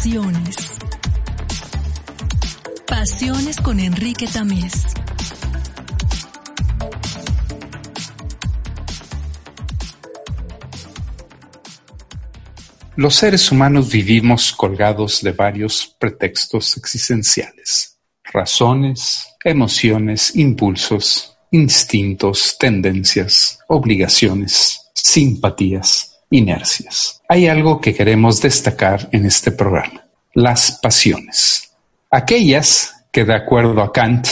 Pasiones. Pasiones con Enrique Tamés. Los seres humanos vivimos colgados de varios pretextos existenciales, razones, emociones, impulsos, instintos, tendencias, obligaciones, simpatías, inercias. Hay algo que queremos destacar en este programa, las pasiones. Aquellas que, de acuerdo a Kant,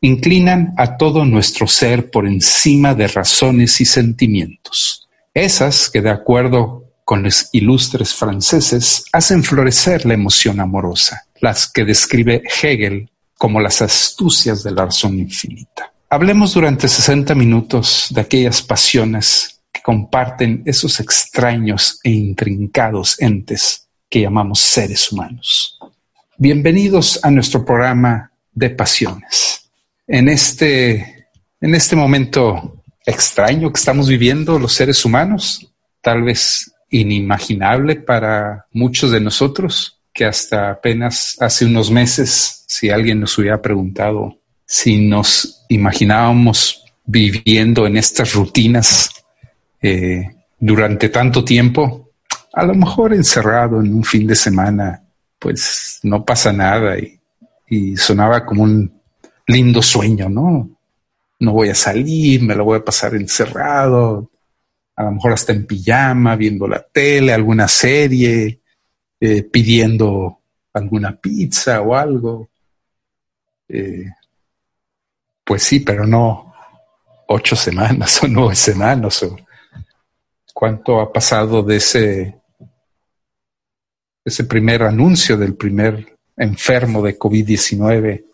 inclinan a todo nuestro ser por encima de razones y sentimientos. Esas que, de acuerdo con los ilustres franceses, hacen florecer la emoción amorosa, las que describe Hegel como las astucias de la razón infinita. Hablemos durante 60 minutos de aquellas pasiones comparten esos extraños e intrincados entes que llamamos seres humanos. Bienvenidos a nuestro programa de pasiones. En este, en este momento extraño que estamos viviendo los seres humanos, tal vez inimaginable para muchos de nosotros, que hasta apenas hace unos meses, si alguien nos hubiera preguntado si nos imaginábamos viviendo en estas rutinas eh, durante tanto tiempo, a lo mejor encerrado en un fin de semana, pues no pasa nada y, sonaba como un lindo sueño, ¿no? No voy a salir, me lo voy a pasar encerrado, a lo mejor hasta en pijama, viendo la tele, alguna serie, eh, pidiendo alguna pizza o algo. Eh, pues sí, pero no ocho semanas o nueve semanas o cuánto ha pasado de ese, ese primer anuncio del primer enfermo de COVID-19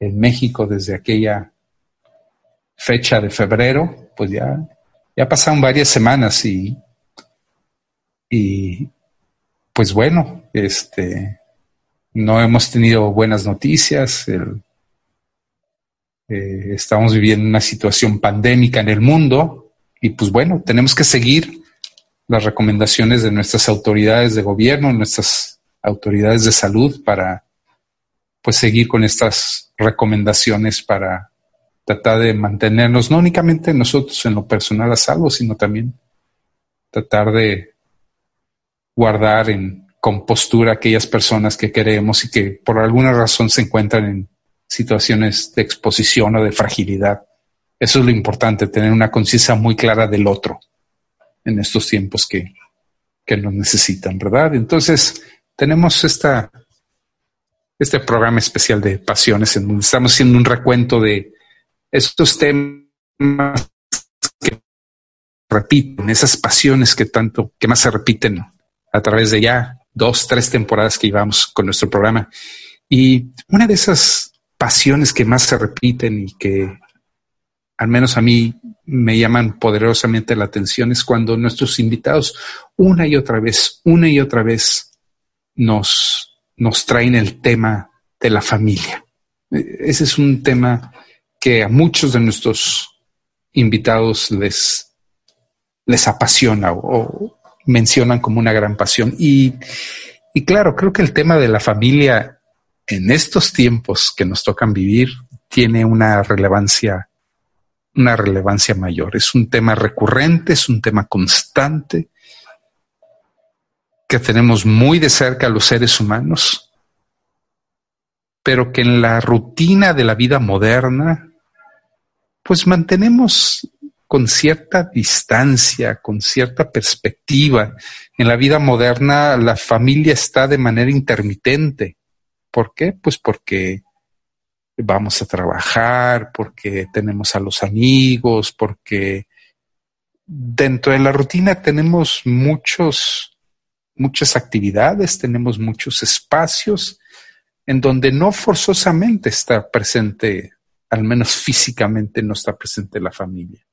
en México desde aquella fecha de febrero, pues ya ya pasaron varias semanas y, y pues bueno, este, no hemos tenido buenas noticias. Eh, estamos viviendo una situación pandémica en el mundo y pues bueno, tenemos que seguir las recomendaciones de nuestras autoridades de gobierno, nuestras autoridades de salud para pues seguir con estas recomendaciones para tratar de mantenernos, no únicamente nosotros en lo personal a salvo, sino también tratar de guardar en compostura aquellas personas que queremos y que por alguna razón se encuentran en situaciones de exposición o de fragilidad. Eso es lo importante, tener una conciencia muy clara del otro en estos tiempos que, que nos necesitan, ¿verdad? Entonces, tenemos esta, este programa especial de pasiones en donde estamos haciendo un recuento de estos temas que repiten, esas pasiones que tanto, que más se repiten a través de ya dos, tres temporadas que llevamos con nuestro programa. Y una de esas pasiones que más se repiten y que al menos a mí me llaman poderosamente la atención es cuando nuestros invitados una y otra vez, una y otra vez nos, nos traen el tema de la familia. Ese es un tema que a muchos de nuestros invitados les, les apasiona o, mencionan como una gran pasión. Y, y claro, creo que el tema de la familia en estos tiempos que nos tocan vivir tiene una relevancia, una relevancia mayor. Es un tema recurrente, es un tema constante que tenemos muy de cerca a los seres humanos, pero que en la rutina de la vida moderna pues mantenemos con cierta distancia, con cierta perspectiva. En la vida moderna la familia está de manera intermitente. ¿Por qué? Pues porque vamos a trabajar, porque tenemos a los amigos, porque dentro de la rutina tenemos muchos, muchas actividades, tenemos muchos espacios en donde no forzosamente está presente, al menos físicamente no está presente la familia.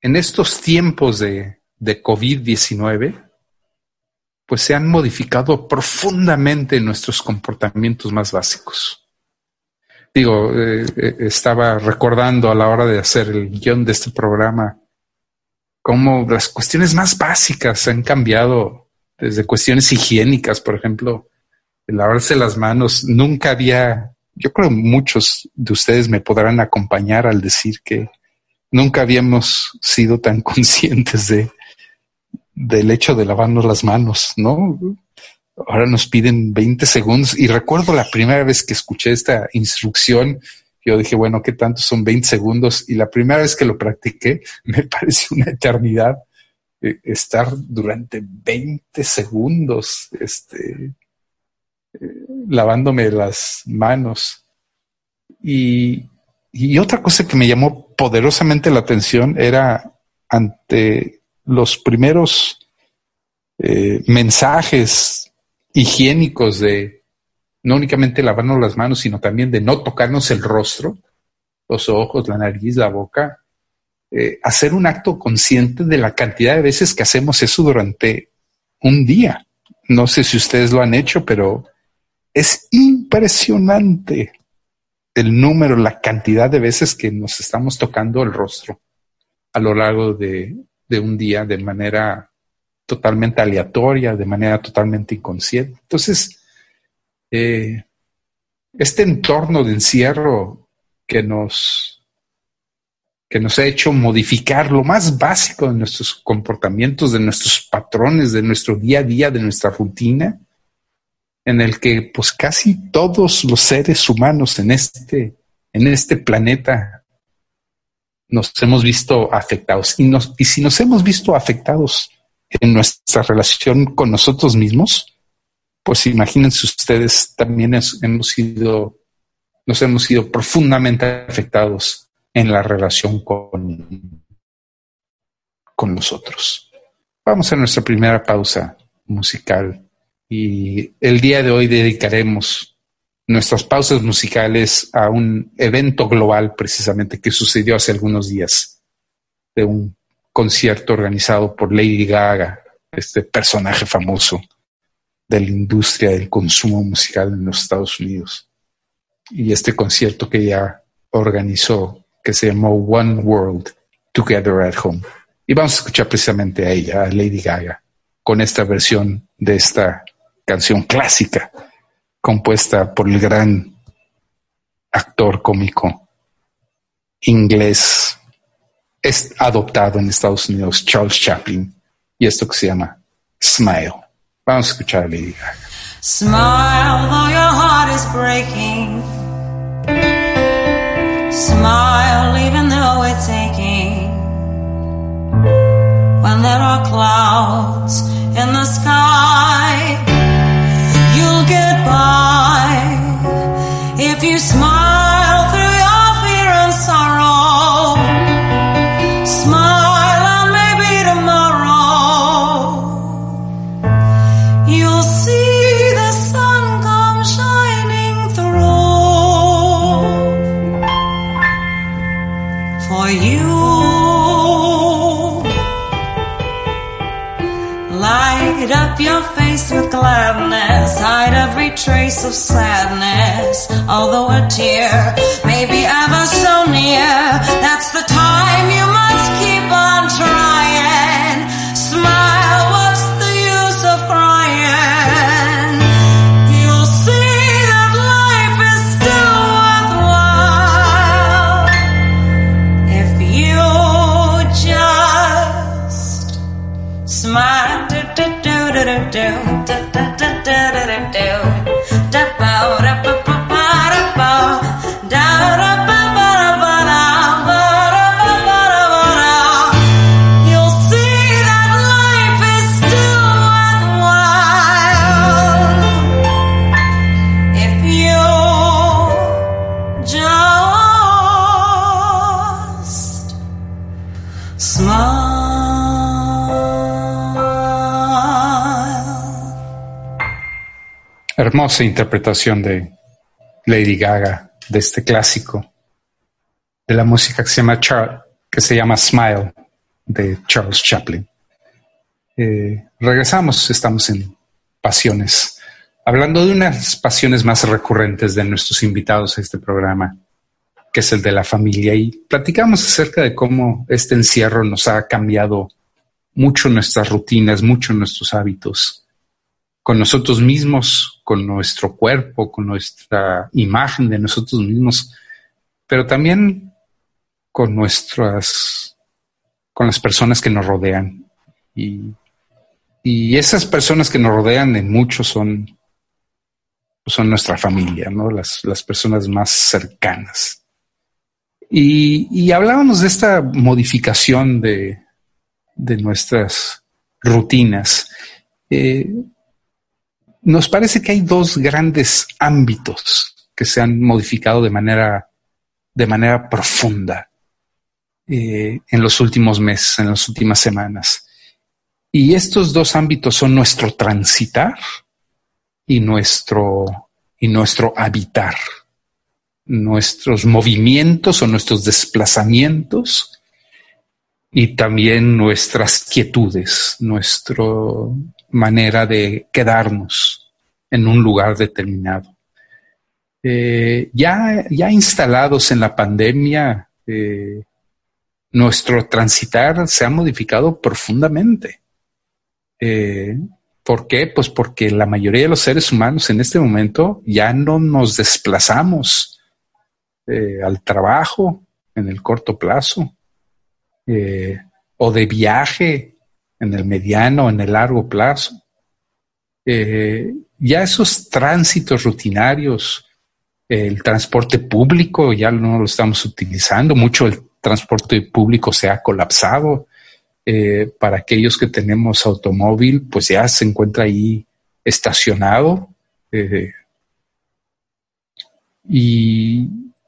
En estos tiempos de, de COVID-19, pues se han modificado profundamente nuestros comportamientos más básicos. Digo, eh, eh, estaba recordando a la hora de hacer el guion de este programa cómo las cuestiones más básicas han cambiado desde cuestiones higiénicas, por ejemplo, el lavarse las manos. Nunca había, yo creo muchos de ustedes me podrán acompañar al decir que nunca habíamos sido tan conscientes de del hecho de lavarnos las manos, ¿no? Ahora nos piden 20 segundos y recuerdo la primera vez que escuché esta instrucción, yo dije, bueno, ¿qué tanto son 20 segundos? Y la primera vez que lo practiqué, me pareció una eternidad eh, estar durante 20 segundos, este, eh, lavándome las manos. Y, y otra cosa que me llamó poderosamente la atención era ante los primeros eh, mensajes higiénicos de no únicamente lavarnos las manos, sino también de no tocarnos el rostro, los ojos, la nariz, la boca, eh, hacer un acto consciente de la cantidad de veces que hacemos eso durante un día. No sé si ustedes lo han hecho, pero es impresionante el número, la cantidad de veces que nos estamos tocando el rostro a lo largo de, de un día de manera totalmente aleatoria, de manera totalmente inconsciente. Entonces, eh, este entorno de encierro que nos, que nos ha hecho modificar lo más básico de nuestros comportamientos, de nuestros patrones, de nuestro día a día, de nuestra rutina, en el que pues casi todos los seres humanos en este, en este planeta nos hemos visto afectados. Y, nos, y si nos hemos visto afectados en nuestra relación con nosotros mismos, pues imagínense ustedes, también hemos sido, nos hemos sido profundamente afectados en la relación con, con nosotros. Vamos a nuestra primera pausa musical y el día de hoy dedicaremos nuestras pausas musicales a un evento global precisamente que sucedió hace algunos días, de un concierto organizado por Lady Gaga, este personaje famoso de la industria del consumo musical en los Estados Unidos. Y este concierto que ella organizó, que se llamó One World Together at Home. Y vamos a escuchar precisamente a ella, a Lady Gaga, con esta versión de esta canción clásica compuesta por el gran actor cómico inglés es adoptado en Estados Unidos, Charles Chaplin, y esto que se llama Smile. Vamos a escuchar a Lady Gaga. Smile though your heart is breaking. Smile even though it's aching. When there are clouds in the sky. Hermosa interpretación de Lady Gaga de este clásico de la música que se llama, que se llama Smile de Charles Chaplin. Eh, regresamos, estamos en pasiones, hablando de unas pasiones más recurrentes de nuestros invitados a este programa, que es el de la familia, y platicamos acerca de cómo este encierro nos ha cambiado mucho nuestras rutinas, mucho nuestros hábitos, con nosotros mismos, con nuestro cuerpo, con nuestra imagen de nosotros mismos, pero también con nuestras, con las personas que nos rodean. Y, esas personas que nos rodean en muchos son, son nuestra familia, ¿no? Las, personas más cercanas. Y, hablábamos de esta modificación de, nuestras rutinas. Eh, nos parece que hay dos grandes ámbitos que se han modificado de manera, de manera profunda. Eh, en los últimos meses, en las últimas semanas. Y estos dos ámbitos son nuestro transitar y nuestro, y nuestro habitar, nuestros movimientos o nuestros desplazamientos y también nuestras quietudes, nuestra manera de quedarnos en un lugar determinado. Eh, ya, ya instalados en la pandemia, eh, nuestro transitar se ha modificado profundamente. Eh, ¿Por qué? Pues porque la mayoría de los seres humanos en este momento ya no nos desplazamos al trabajo en el corto plazo o de viaje en el mediano, en el largo plazo. ya esos tránsitos rutinarios, el transporte público ya no lo estamos utilizando, mucho el transporte público se ha colapsado. Eh, para aquellos que tenemos automóvil, pues ya se encuentra ahí estacionado. Eh, y,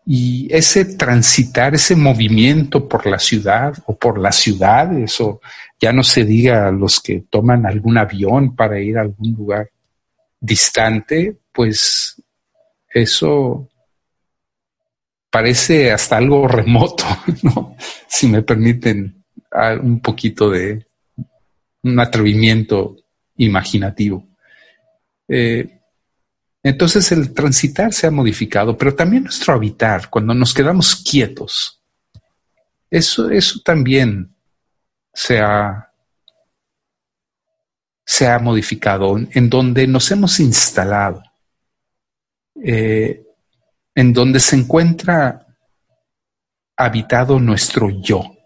ese transitar, ese movimiento por la ciudad o por las ciudades, o ya no se diga a los que toman algún avión para ir a algún lugar distante, pues eso parece hasta algo remoto, ¿no? si me permiten un poquito de un atrevimiento imaginativo. Eh, entonces el transitar se ha modificado, pero también nuestro habitar, cuando nos quedamos quietos, eso, eso también se ha, se ha modificado, en donde nos hemos instalado. Eh, en donde se encuentra habitado nuestro yo,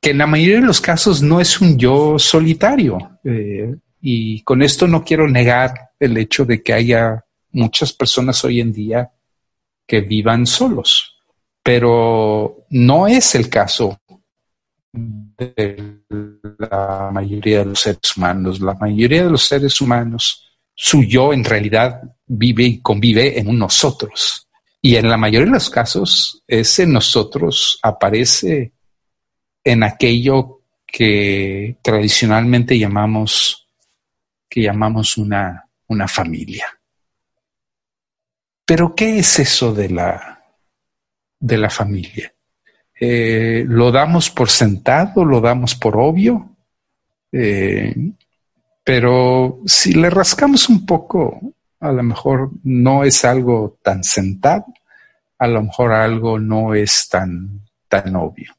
que en la mayoría de los casos no es un yo solitario. Eh, y con esto no quiero negar el hecho de que haya muchas personas hoy en día que vivan solos, pero no es el caso de la mayoría de los seres humanos. La mayoría de los seres humanos, su yo en realidad vive y convive en un nosotros. Y en la mayoría de los casos, ese nosotros aparece en aquello que tradicionalmente llamamos, que llamamos una, una familia. Pero, ¿qué es eso de la, de la familia? Eh, ¿Lo damos por sentado? ¿Lo damos por obvio? Eh, pero si le rascamos un poco a lo mejor no es algo tan sentado, a lo mejor algo no es tan, tan obvio.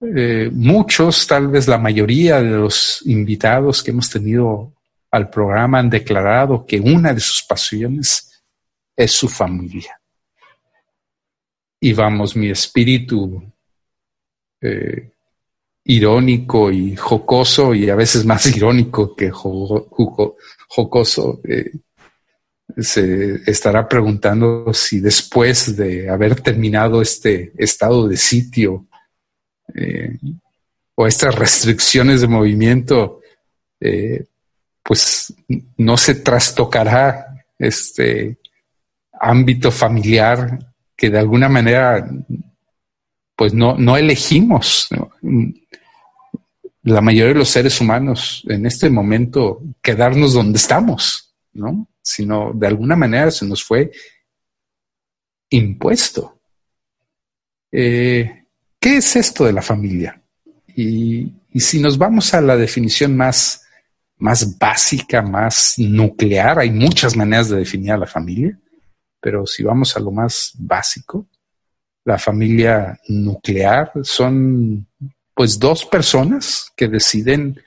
Eh, muchos, tal vez la mayoría de los invitados que hemos tenido al programa han declarado que una de sus pasiones es su familia. Y vamos, mi espíritu eh, irónico y jocoso, y a veces más irónico que jocoso, eh, se estará preguntando si después de haber terminado este estado de sitio eh, o estas restricciones de movimiento, pues no se trastocará este ámbito familiar que de alguna manera pues no, no elegimos la mayoría de los seres humanos en este momento quedarnos donde estamos, ¿no? sino de alguna manera se nos fue impuesto. Eh, ¿Qué es esto de la familia? Y, si nos vamos a la definición más, más básica, más nuclear, hay muchas maneras de definir a la familia, pero si vamos a lo más básico, la familia nuclear son pues dos personas que deciden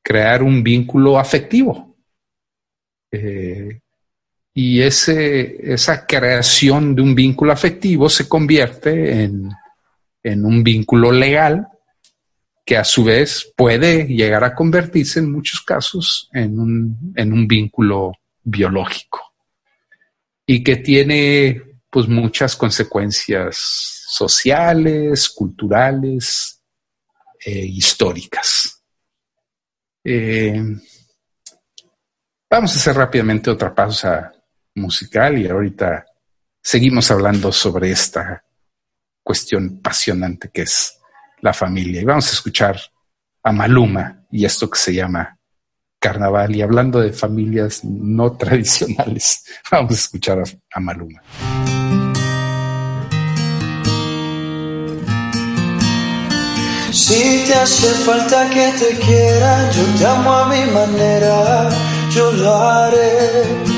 crear un vínculo afectivo. Eh, y ese, esa creación de un vínculo afectivo se convierte en, en un vínculo legal que a su vez puede llegar a convertirse en muchos casos en un, en un vínculo biológico y que tiene pues muchas consecuencias sociales, culturales, eh, históricas. Eh, vamos a hacer rápidamente otra pausa musical y ahorita seguimos hablando sobre esta cuestión apasionante que es la familia. Y vamos a escuchar a Maluma y esto que se llama carnaval. Y hablando de familias no tradicionales, vamos a escuchar a, Maluma. Si te hace falta que te quiera, yo te amo a mi manera, yo lo haré.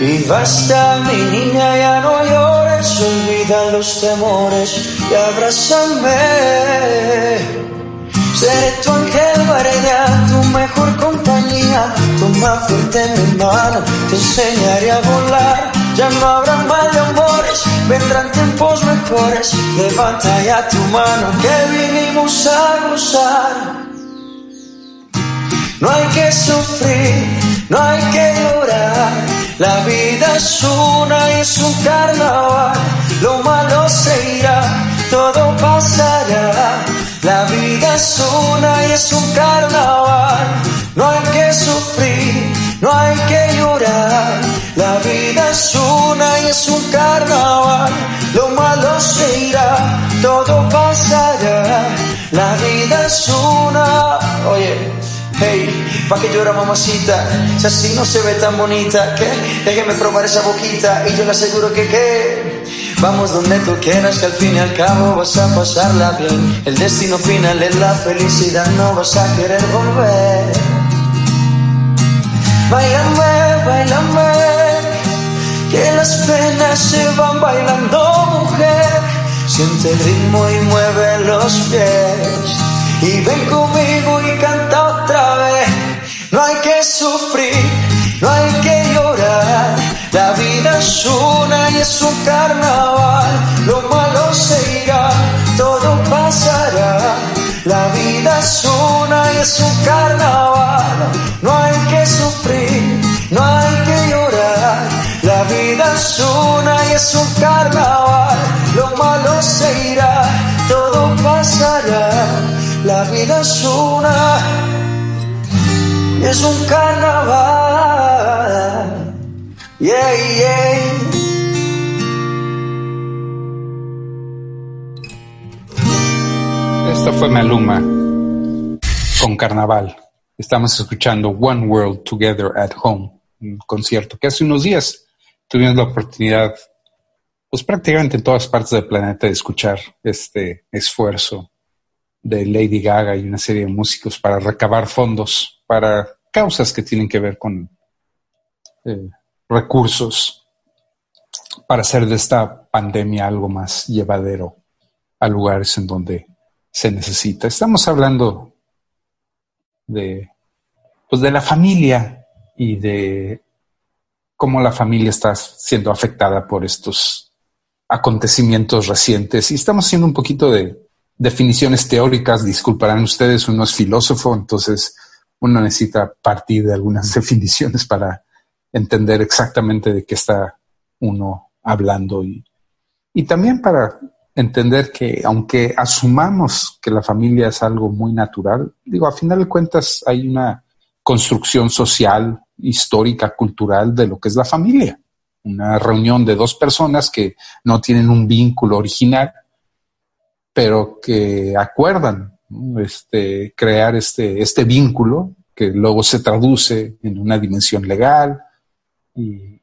Y basta, mi niña, ya no llores, olvida los temores y abrázame. Seré tu ángel guardián, tu compañía. Toma fuerte mi mano, te enseñaré a volar. Ya no habrá mal de amores, vendrán tiempos mejores. Levanta ya tu mano, que vinimos a gozar. No hay que sufrir, no hay que llorar. La vida es una y es un carnaval, lo malo se irá, todo pasará. La vida es una y es un carnaval, que sufrir, no hay que llorar. La vida es una y es un carnaval, lo malo se irá, todo pasará. La vida es una, oye. Hey, ¿pa' que llora mamacita? Si así no se ve tan bonita, ¿qué? Déjeme probar esa boquita y yo le aseguro que qué. Vamos donde tú quieras, que al fin y al cabo vas a pasarla bien. El destino final es la felicidad, no vas a querer volver. Bailame, bailame, que las penas se van bailando, mujer. Siente el ritmo y mueve los pies. Y ven conmigo y canta otra vez. No hay que sufrir, no hay que llorar. La vida es una y es un carnaval. Lo malo se irá, todo pasará. Un carnaval. No hay que sufrir, no hay que llorar. La vida es una y es un carnaval. Lo malo se irá, todo pasará. La vida es una y es un carnaval. Yeah, yeah. Esto fue Maluma con Carnaval. Estamos escuchando One World Together at Home, un concierto que hace unos días tuvimos la oportunidad, pues prácticamente en todas partes del planeta, de escuchar este esfuerzo de Lady Gaga y una serie de músicos para recabar fondos para causas que tienen que ver con eh, recursos para hacer de esta pandemia algo más llevadero a lugares en donde se necesita. Estamos hablando de, pues de la familia y de cómo la familia está siendo afectada por estos acontecimientos recientes. Y estamos haciendo un poquito de definiciones teóricas, disculparán ustedes, uno es filósofo, entonces uno necesita partir de algunas definiciones para entender exactamente de qué está uno hablando y, y también para entender que aunque asumamos que la familia es algo muy natural, digo, a final de cuentas hay una construcción social, histórica, cultural de lo que es la familia. Una reunión de dos personas que no tienen un vínculo original, pero que acuerdan este, crear este, este vínculo que luego se traduce en una dimensión legal, y,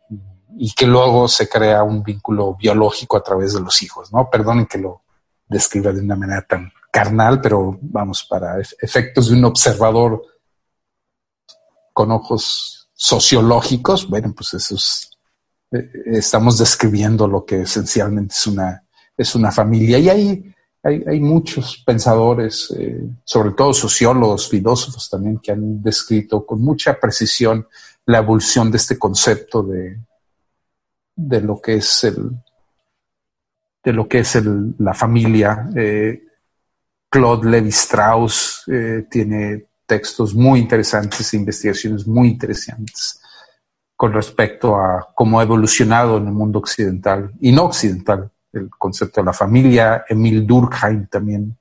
que luego se crea un vínculo biológico a través de los hijos, ¿no? Perdonen que lo describa de una manera tan carnal, pero vamos, para efectos de un observador con ojos sociológicos, bueno, pues eso es, eh, estamos describiendo lo que esencialmente es una, es una familia. Y hay, hay, muchos pensadores, eh, sobre todo sociólogos, filósofos también, que han descrito con mucha precisión la evolución de este concepto de, de lo que es el de lo que es la familia. Eh, Claude Levi Strauss eh, tiene textos muy interesantes, investigaciones muy interesantes con respecto a cómo ha evolucionado en el mundo occidental y no occidental el concepto de la familia. Emil Durkheim también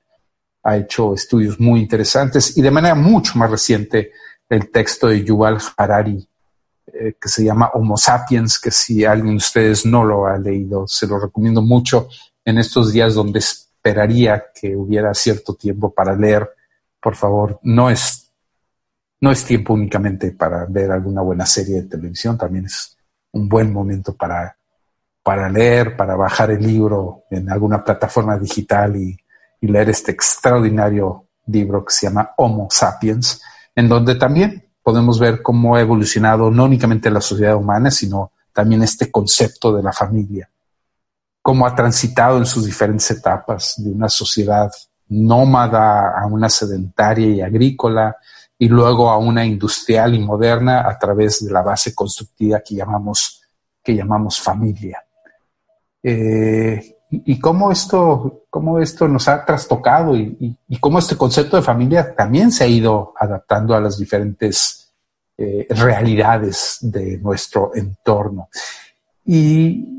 ha hecho estudios muy interesantes y de manera mucho más reciente el texto de Yuval Harari eh, que se llama Homo Sapiens, que si alguien de ustedes no lo ha leído, se lo recomiendo mucho en estos días donde esperaría que hubiera cierto tiempo para leer. Por favor, no es, no es tiempo únicamente para ver alguna buena serie de televisión, también es un buen momento para, para leer, para bajar el libro en alguna plataforma digital y, y leer este extraordinario libro que se llama Homo Sapiens, en donde también podemos ver cómo ha evolucionado no únicamente la sociedad humana, sino también este concepto de la familia, cómo ha transitado en sus diferentes etapas de una sociedad nómada a una sedentaria y agrícola y luego a una industrial y moderna a través de la base constructiva que llamamos, que llamamos familia. Eh, y, cómo esto, cómo esto nos ha trastocado y, cómo este concepto de familia también se ha ido adaptando a las diferentes eh, realidades de nuestro entorno. Y,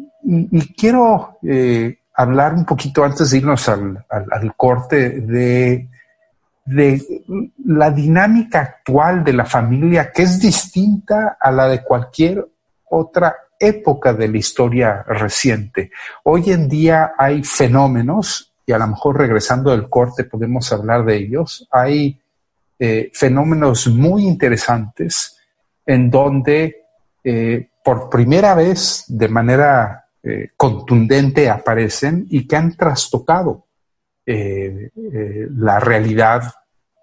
quiero eh, hablar un poquito antes de irnos al, corte de, de la dinámica actual de la familia que es distinta a la de cualquier otra época de la historia reciente. Hoy en día hay fenómenos, y a lo mejor regresando del corte podemos hablar de ellos, hay eh, fenómenos muy interesantes en donde eh, por primera vez de manera eh, contundente aparecen y que han trastocado la realidad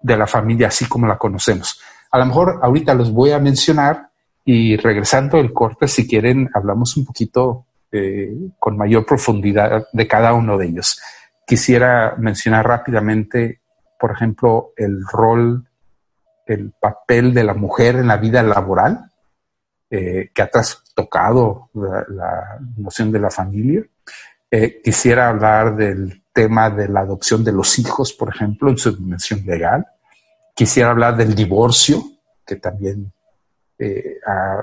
de la familia así como la conocemos. A lo mejor ahorita los voy a mencionar y regresando del corte, si quieren, hablamos un poquito eh, con mayor profundidad de cada uno de ellos. Quisiera mencionar rápidamente, por ejemplo, el rol, el papel de la mujer en la vida laboral, eh, que ha trastocado la, noción de la familia. Eh, quisiera hablar del tema de la adopción de los hijos, por ejemplo, en su dimensión legal. Quisiera hablar del divorcio, que también eh, ha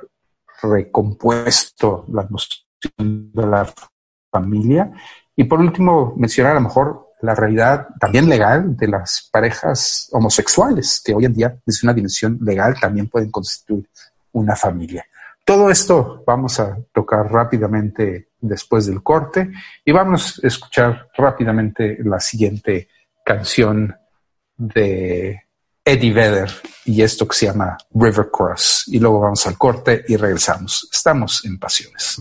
recompuesto la noción de la familia. Y por último, mencionar a lo mejor la realidad también legal de las parejas homosexuales, que hoy en día, desde una dimensión legal, también pueden constituir una familia. Todo esto vamos a tocar rápidamente después del corte y vamos a escuchar rápidamente la siguiente canción de Eddie Vedder y esto que se llama River Cross. Y luego vamos al corte y regresamos. Estamos en Pasiones.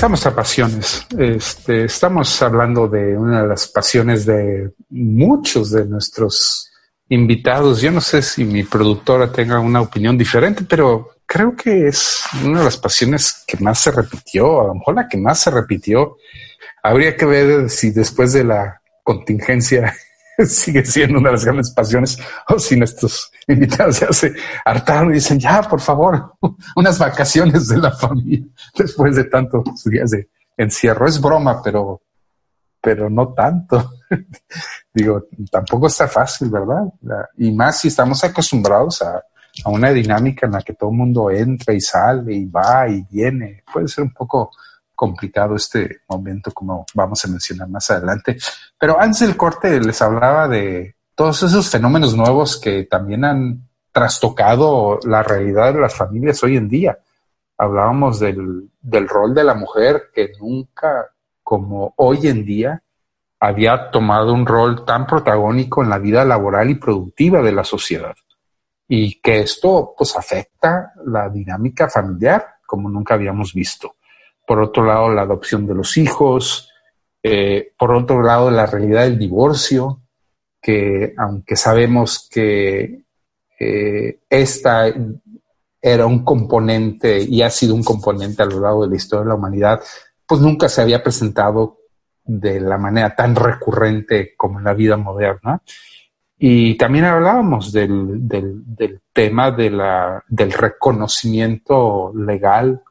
Regresamos a pasiones. Este, estamos hablando de una de las pasiones de muchos de nuestros invitados. Yo no sé si mi productora tenga una opinión diferente, pero creo que es una de las pasiones que más se repitió, a lo mejor la que más se repitió. Habría que ver si después de la contingencia sigue siendo una de las grandes pasiones o si nuestros invitados ya se hartaron y dicen, ya, por favor, unas vacaciones de la familia después de tantos días de encierro. Es broma, pero, pero no tanto. Digo, tampoco está fácil, ¿verdad? Y más si estamos acostumbrados a, a una dinámica en la que todo el mundo entra y sale y va y viene. Puede ser un poco complicado este momento, como vamos a mencionar más adelante. Pero antes del corte les hablaba de todos esos fenómenos nuevos que también han trastocado la realidad de las familias hoy en día. Hablábamos del, del rol de la mujer que nunca, como hoy en día, había tomado un rol tan protagónico en la vida laboral y productiva de la sociedad y que esto pues afecta la dinámica familiar como nunca habíamos visto. Por otro lado, la adopción de los hijos, eh, por otro lado, la realidad del divorcio, que aunque sabemos que eh, esta era un componente y ha sido un componente a lo largo de la historia de la humanidad, pues nunca se había presentado de la manera tan recurrente como en la vida moderna. Y también hablábamos del, tema del reconocimiento legal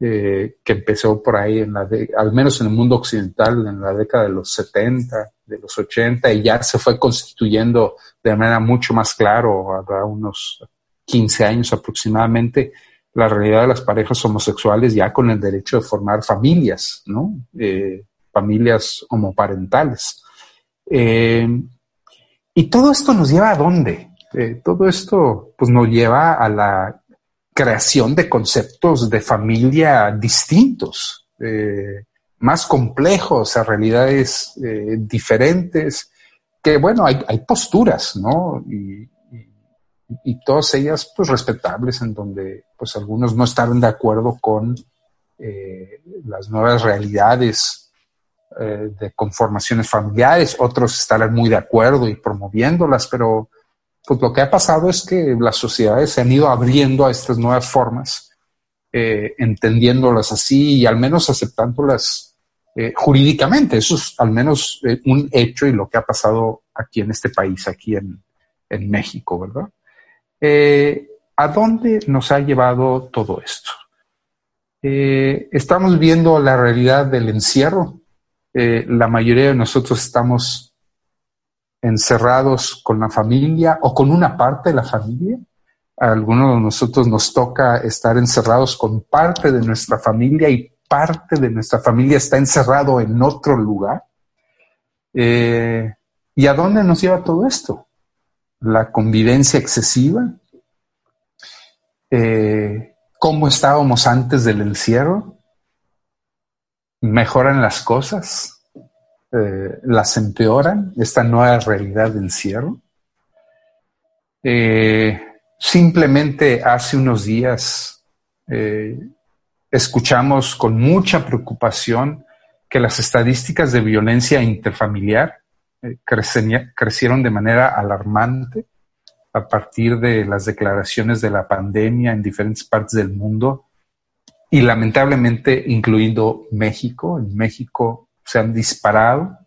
eh, que empezó por ahí, en la de, al menos en el mundo occidental, en la década de los 70, de los 80, y ya se fue constituyendo de manera mucho más claro, habrá unos 15 años aproximadamente, la realidad de las parejas homosexuales ya con el derecho de formar familias, ¿no? Eh, familias homoparentales. Eh, y todo esto nos lleva a dónde? Todo esto pues nos lleva a la creación de conceptos de familia distintos, eh, más complejos, a realidades eh, diferentes, que bueno, hay, posturas, ¿no? Y, todas ellas pues respetables en donde pues algunos no estaban de acuerdo con las nuevas realidades eh, de conformaciones familiares, otros estarán muy de acuerdo y promoviéndolas, pero pues lo que ha pasado es que las sociedades se han ido abriendo a estas nuevas formas, eh, entendiéndolas así y al menos aceptándolas eh, jurídicamente. Eso es al menos un hecho y lo que ha pasado aquí en este país, aquí en, México, ¿verdad? ¿A dónde nos ha llevado todo esto? estamos viendo la realidad del encierro eh, la mayoría de nosotros estamos encerrados con la familia o con una parte de la familia. A algunos de nosotros nos toca estar encerrados con parte de nuestra familia y parte de nuestra familia está encerrado en otro lugar. Eh, ¿Y a dónde nos lleva todo esto? La convivencia excesiva. Eh, ¿Cómo estábamos antes del encierro? mejoran las cosas, eh, las empeoran, esta nueva realidad de encierro. Eh, simplemente hace unos días eh, escuchamos con mucha preocupación que las estadísticas de violencia interfamiliar crecieron de manera alarmante a partir de las declaraciones de la pandemia en diferentes partes del mundo y lamentablemente incluyendo México. En México se han disparado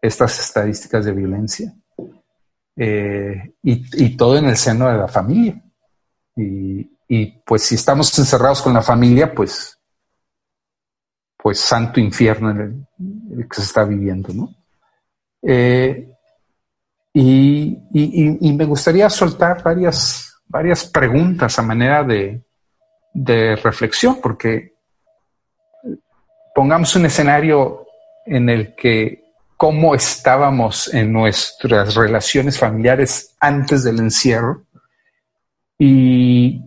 estas estadísticas de violencia eh, y, todo en el seno de la familia. Y, pues si estamos encerrados con la familia, pues, pues santo infierno en el, que se está viviendo, ¿no? Eh, y, y, me gustaría soltar varias, varias preguntas a manera de, de reflexión, porque pongamos un escenario en el que cómo estábamos en nuestras relaciones familiares antes del encierro y,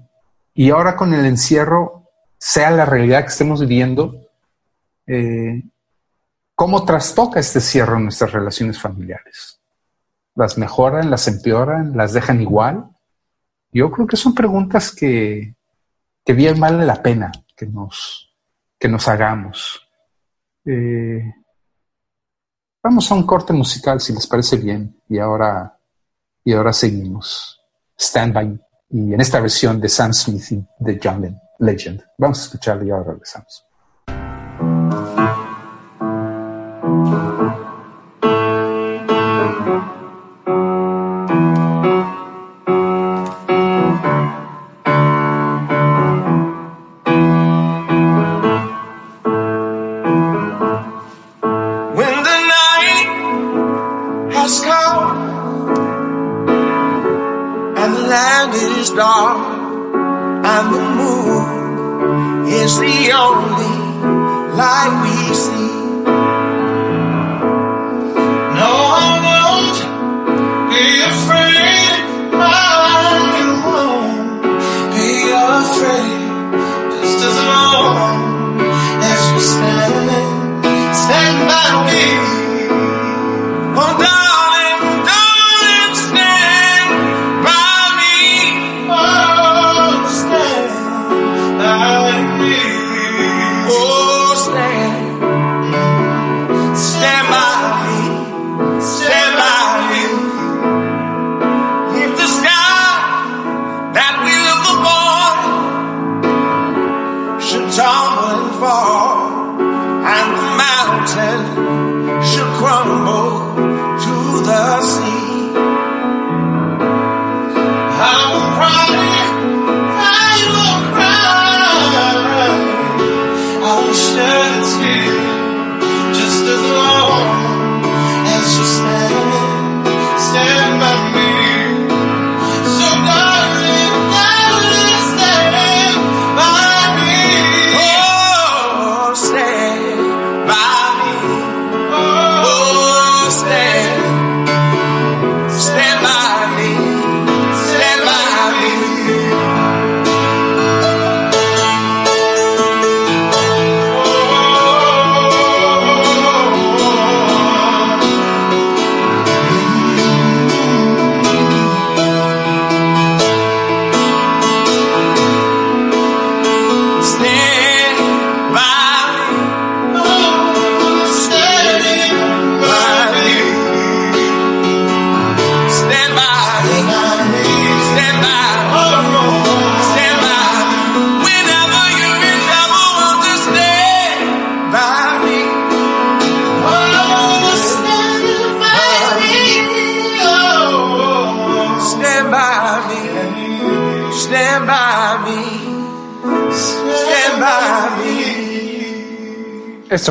ahora con el encierro, sea la realidad que estemos viviendo, eh, cómo trastoca este cierre en nuestras relaciones familiares. ¿Las mejoran, las empeoran, las dejan igual? Yo creo que son preguntas que, que bien vale la pena que nos, que nos hagamos. Eh, vamos a un corte musical, si les parece bien, y ahora, y ahora seguimos. Stand by, y en esta versión de Sam Smith de John Legend. Vamos a escucharlo y ahora regresamos. shining star and the moon is the only light we see.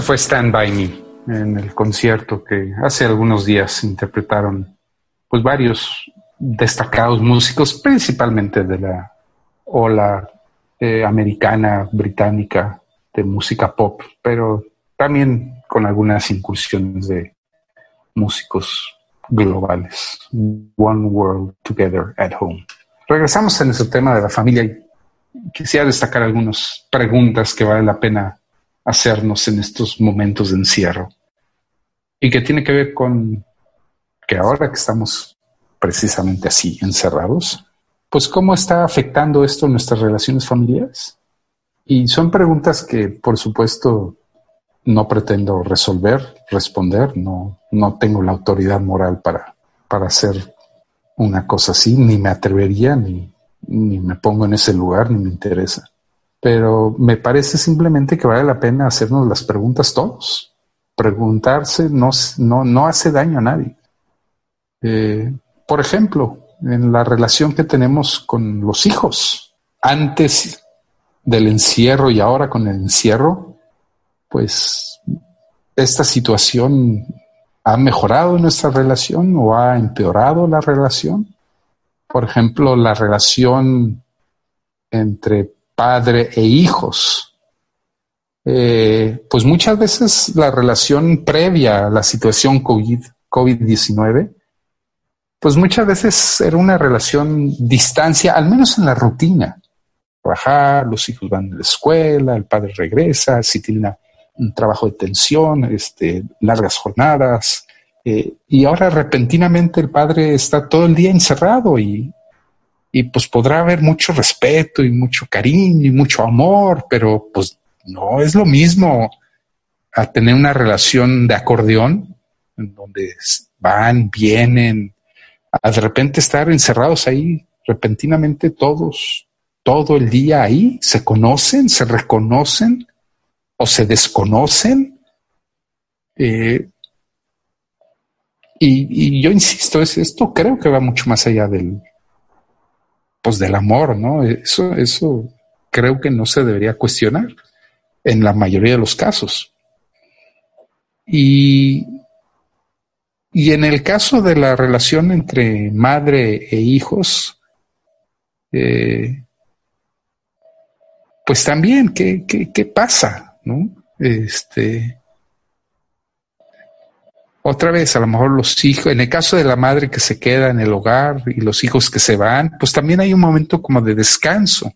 Fue Stand By Me en el concierto que hace algunos días interpretaron pues varios destacados músicos, principalmente de la ola eh, americana, británica, de música pop, pero también con algunas incursiones de músicos globales. One World Together at Home. Regresamos a nuestro tema de la familia y quisiera destacar algunas preguntas que vale la pena hacernos en estos momentos de encierro y que tiene que ver con que ahora que estamos precisamente así encerrados, pues cómo está afectando esto nuestras relaciones familiares. Y son preguntas que, por supuesto, no pretendo resolver, responder, no, no tengo la autoridad moral para, para hacer una cosa así, ni me atrevería, ni, ni me pongo en ese lugar, ni me interesa pero me parece simplemente que vale la pena hacernos las preguntas todos. Preguntarse no, no, no hace daño a nadie. Eh, por ejemplo, en la relación que tenemos con los hijos, antes del encierro y ahora con el encierro, pues esta situación ha mejorado nuestra relación o ha empeorado la relación. Por ejemplo, la relación entre padre e hijos. Eh, pues muchas veces la relación previa a la situación COVID, COVID-19, pues muchas veces era una relación distancia, al menos en la rutina. Trabajar, los hijos van a la escuela, el padre regresa, si tiene un trabajo de tensión, este, largas jornadas, Eh, y ahora repentinamente el padre está todo el día encerrado y, y pues podrá haber mucho respeto y mucho cariño y mucho amor, pero pues no es lo mismo a tener una relación de acordeón en donde van, vienen, a de repente estar encerrados ahí repentinamente todos, todo el día ahí, se conocen, se reconocen o se desconocen. Eh, y, yo insisto, es, esto creo que va mucho más allá del, pues del amor, ¿no? Eso, eso creo que no se debería cuestionar en la mayoría de los casos. Y, y en el caso de la relación entre madre e hijos, eh, pues también, ¿qué, qué, qué pasa? ¿no? Este, otra vez, a lo mejor los hijos, en el caso de la madre que se queda en el hogar y los hijos que se van, pues también hay un momento como de descanso.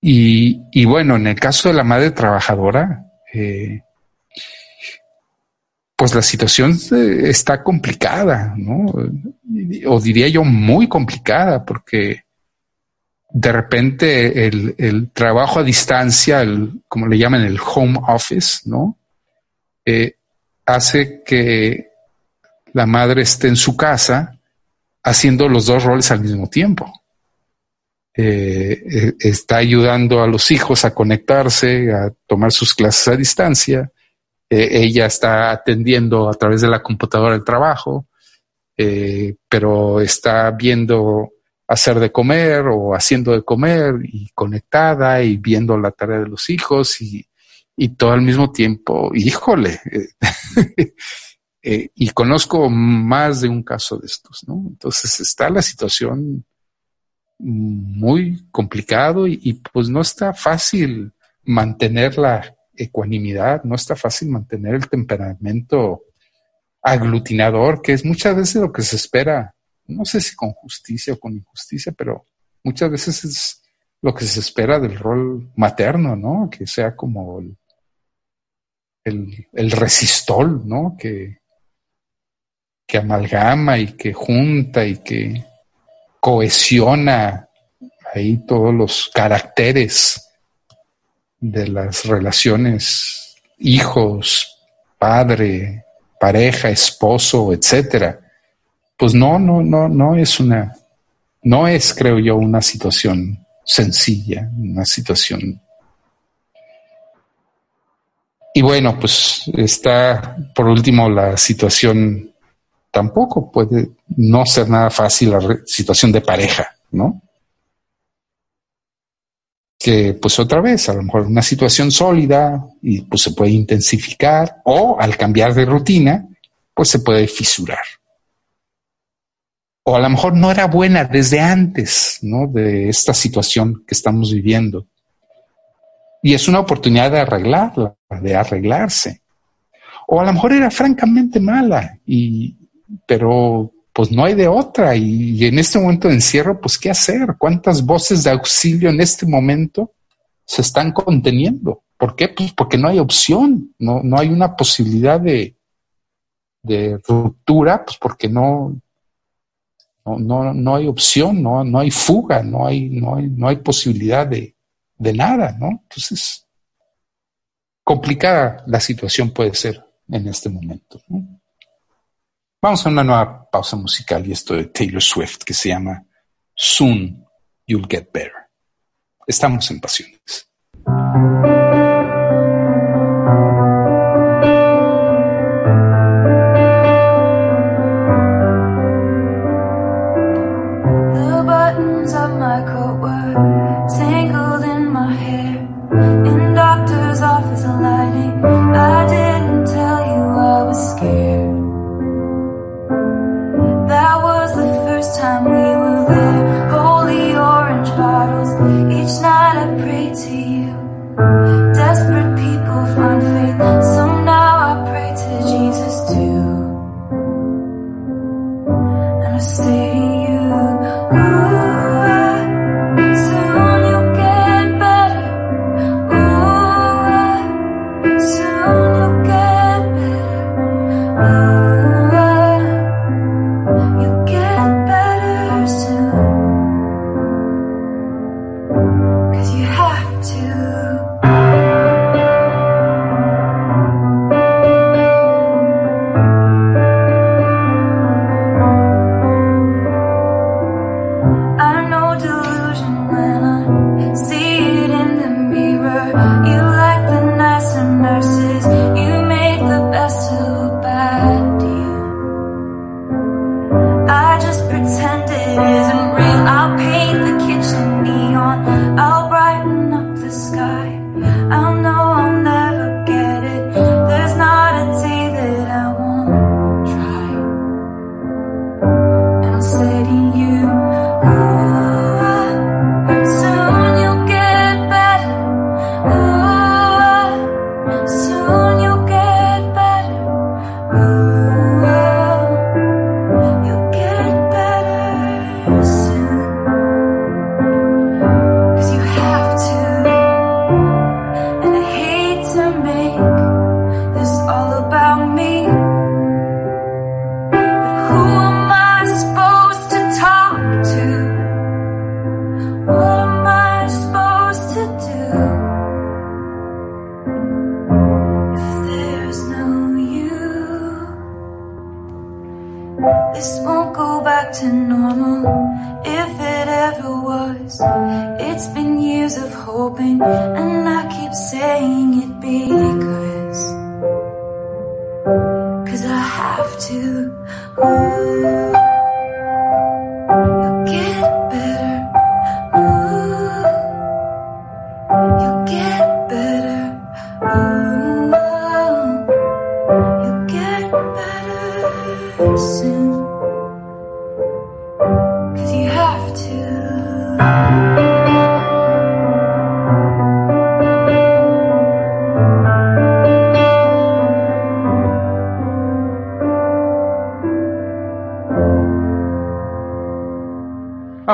Y, bueno, en el caso de la madre trabajadora, eh, pues la situación eh, está complicada, ¿no? O diría yo muy complicada, porque de repente el, trabajo a distancia, el, como le llaman el home office, ¿no? Eh, hace que la madre esté en su casa haciendo los dos roles al mismo tiempo. Eh, está ayudando a los hijos a conectarse, a tomar sus clases a distancia, eh, ella está atendiendo a través de la computadora el trabajo, eh, pero está viendo hacer de comer o haciendo de comer y conectada y viendo la tarea de los hijos y, y todo al mismo tiempo, híjole, eh, y conozco más de un caso de estos, ¿no? Entonces está la situación muy complicado y, y pues no está fácil mantenerla ecuanimidad, no está fácil mantener el temperamento aglutinador, que es muchas veces lo que se espera, no sé si con justicia o con injusticia, pero muchas veces es lo que se espera del rol materno, ¿no? Que sea como el, el, resistol, ¿no? Que, que amalgama y que junta y que cohesiona ahí todos los caracteres de las relaciones hijos, padre, pareja, esposo, etcétera, pues no, no, no, no es una, no es, creo yo, una situación sencilla, una situación. Y bueno, pues está por último la situación, tampoco puede no ser nada fácil la situación de pareja, ¿no? que pues otra vez, a lo mejor una situación sólida y pues se puede intensificar o al cambiar de rutina, pues se puede fisurar. O a lo mejor no era buena desde antes, ¿no? De esta situación que estamos viviendo. Y es una oportunidad de arreglarla, de arreglarse. O a lo mejor era francamente mala y, pero pues no hay de otra. Y, en este momento de encierro, pues ¿qué hacer? ¿Cuántas voces de auxilio en este momento se están conteniendo? ¿Por qué? Pues porque no hay opción, no, no hay una posibilidad de, de ruptura, pues porque no, no, no, no hay opción, no, no hay fuga, no hay, no hay, no hay posibilidad de, de nada, ¿no? Entonces, complicada la situación puede ser en este momento. Vamos a una nueva pausa musical y esto de Taylor Swift que se llama Soon You'll Get Better. Estamos en Pasiones.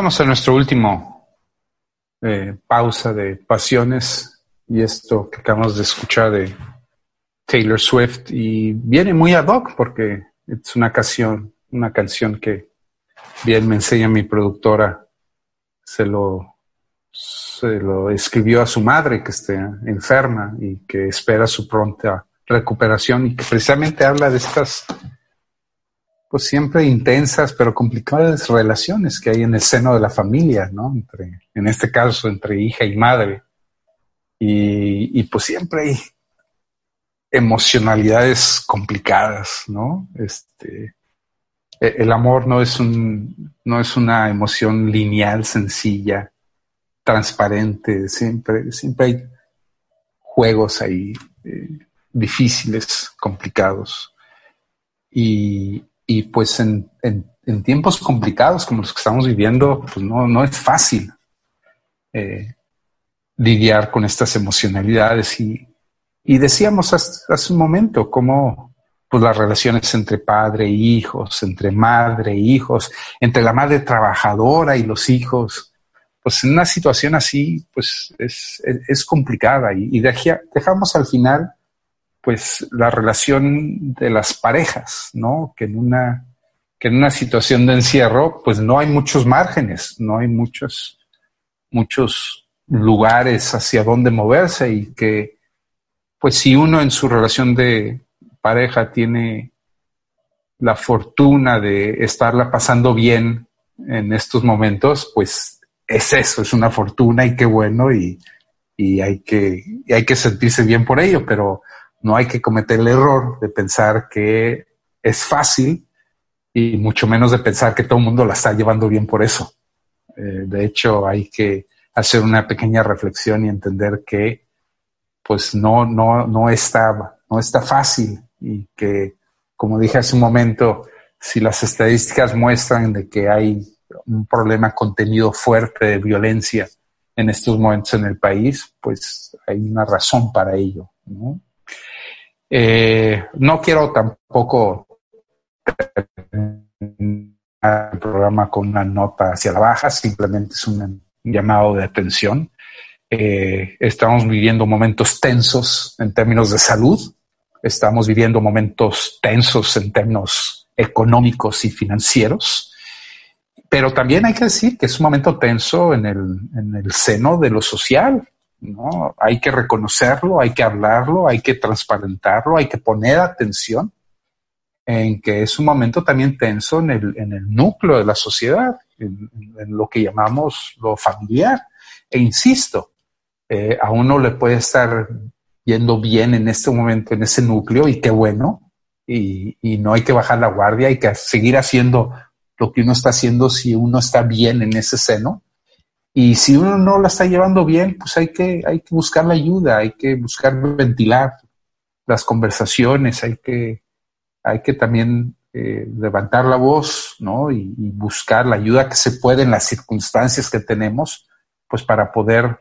Vamos a nuestro último eh, pausa de pasiones y esto que acabamos de escuchar de Taylor Swift. Y viene muy ad hoc porque es una canción, una canción que bien me enseña mi productora, se lo, se lo escribió a su madre que esté enferma y que espera su pronta recuperación y que precisamente habla de estas pues siempre intensas pero complicadas relaciones que hay en el seno de la familia, ¿no? Entre, en este caso, entre hija y madre. Y, pues siempre hay emocionalidades complicadas, ¿no? Este, e- el amor no es un, no es una emoción lineal, sencilla, transparente, siempre, siempre hay juegos ahí eh, difíciles, complicados. Y, y pues en, en, tiempos complicados como los que estamos viviendo, pues no, no es fácil eh, lidiar con estas emocionalidades. Y, y decíamos hace, hace, un momento cómo pues las relaciones entre padre e hijos, entre madre e hijos, entre la madre trabajadora y los hijos, pues en una situación así, pues es, es, complicada. Y, y deja, dejamos al final pues la relación de las parejas, ¿no? Que en una que en una situación de encierro, pues no hay muchos márgenes, no hay muchos muchos lugares hacia donde moverse y que pues si uno en su relación de pareja tiene la fortuna de estarla pasando bien en estos momentos, pues es eso, es una fortuna y qué bueno y, y hay que y hay que sentirse bien por ello, pero no hay que cometer el error de pensar que es fácil y mucho menos de pensar que todo el mundo la está llevando bien por eso. Eh, de hecho, hay que hacer una pequeña reflexión y entender que pues no, no, no, está, no está fácil y que, como dije hace un momento, si las estadísticas muestran de que hay un problema contenido fuerte de violencia en estos momentos en el país, pues hay una razón para ello. ¿no? Eh, no quiero tampoco el programa con una nota hacia la baja, simplemente es un llamado de atención. Eh, estamos viviendo momentos tensos en términos de salud, estamos viviendo momentos tensos en términos económicos y financieros, pero también hay que decir que es un momento tenso en el, en el seno de lo social, ¿no? Hay que reconocerlo, hay que hablarlo, hay que transparentarlo, hay que poner atención en que es un momento también tenso en el, en el núcleo de la sociedad, en, lo que llamamos lo familiar. E insisto, eh, a uno le puede estar yendo bien en este momento, en ese núcleo, y qué bueno, y, y no hay que bajar la guardia, hay que seguir haciendo lo que uno está haciendo si uno está bien en ese seno, y si uno no la está llevando bien, pues hay que, hay que buscar la ayuda, hay que buscar ventilar las conversaciones, hay que, hay que también eh, levantar la voz, ¿no? Y, buscar la ayuda que se puede en las circunstancias que tenemos, pues para poder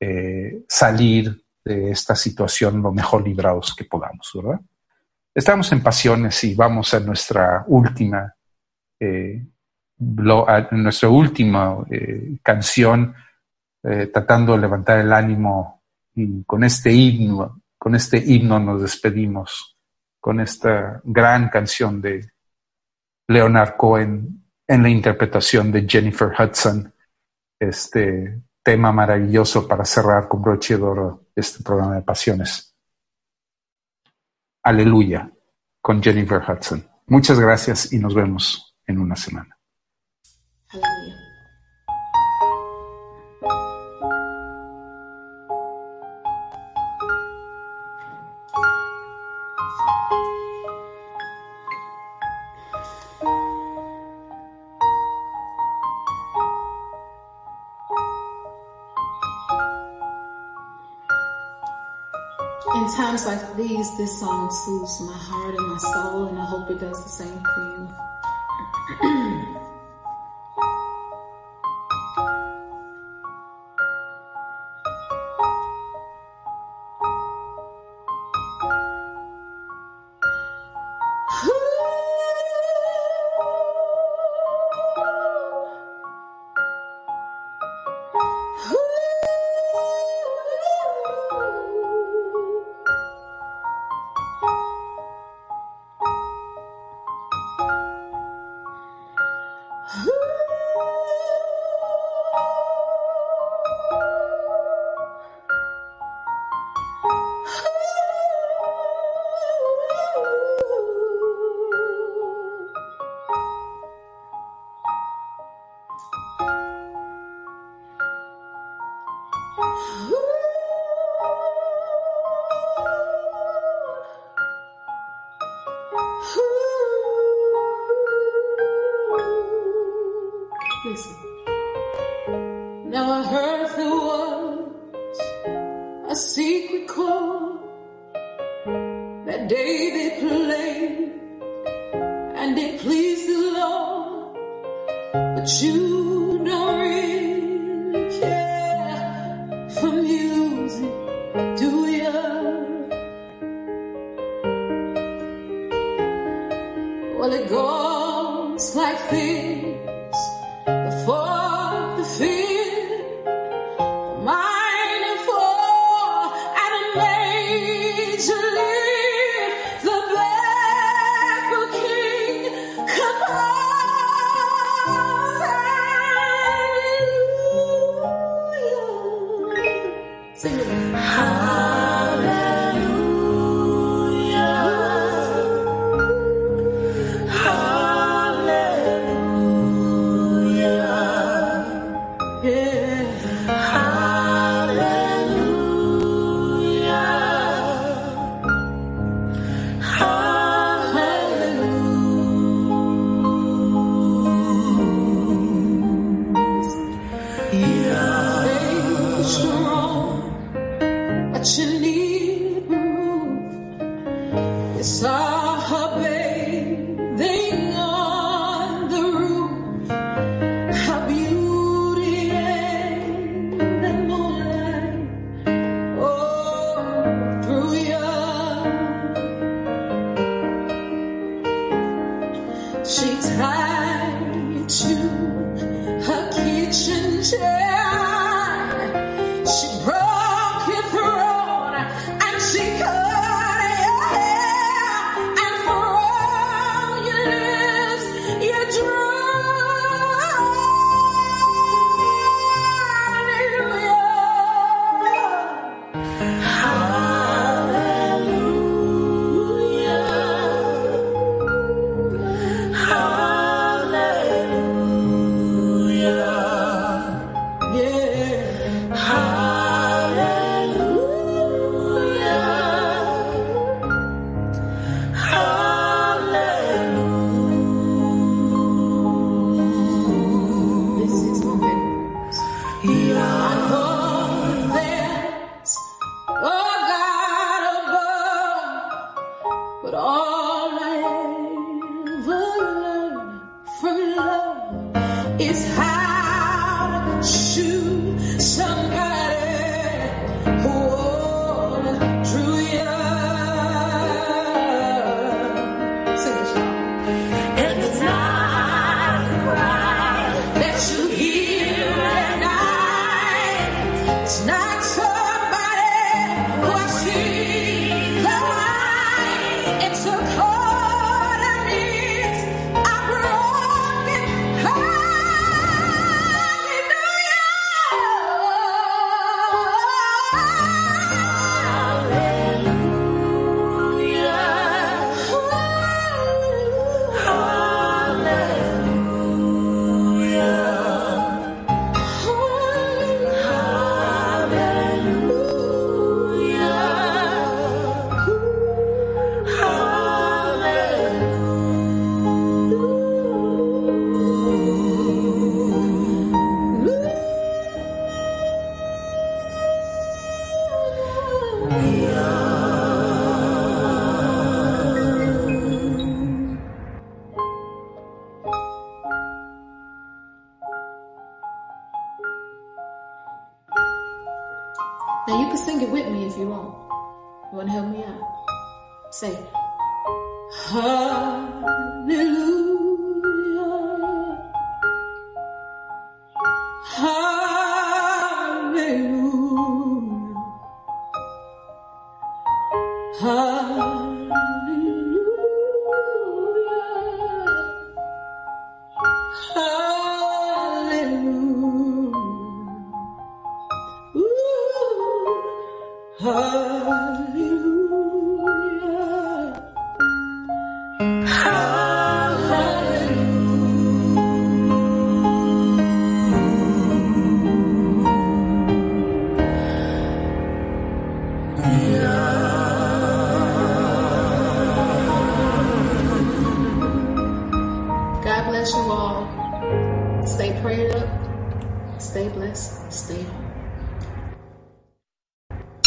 eh, salir de esta situación lo mejor librados que podamos, ¿verdad? Estamos en pasiones y vamos a nuestra última eh, lo, a, nuestra última eh, canción, eh, tratando de levantar el ánimo y con este himno, con este himno nos despedimos, con esta gran canción de Leonard Cohen en la interpretación de Jennifer Hudson, este tema maravilloso para cerrar con broche de oro este programa de pasiones. Aleluya, con Jennifer Hudson. Muchas gracias y nos vemos en una semana. these, this song soothes my heart and my soul, and I hope it does the same for you. Listen. Now I heard the words, a secret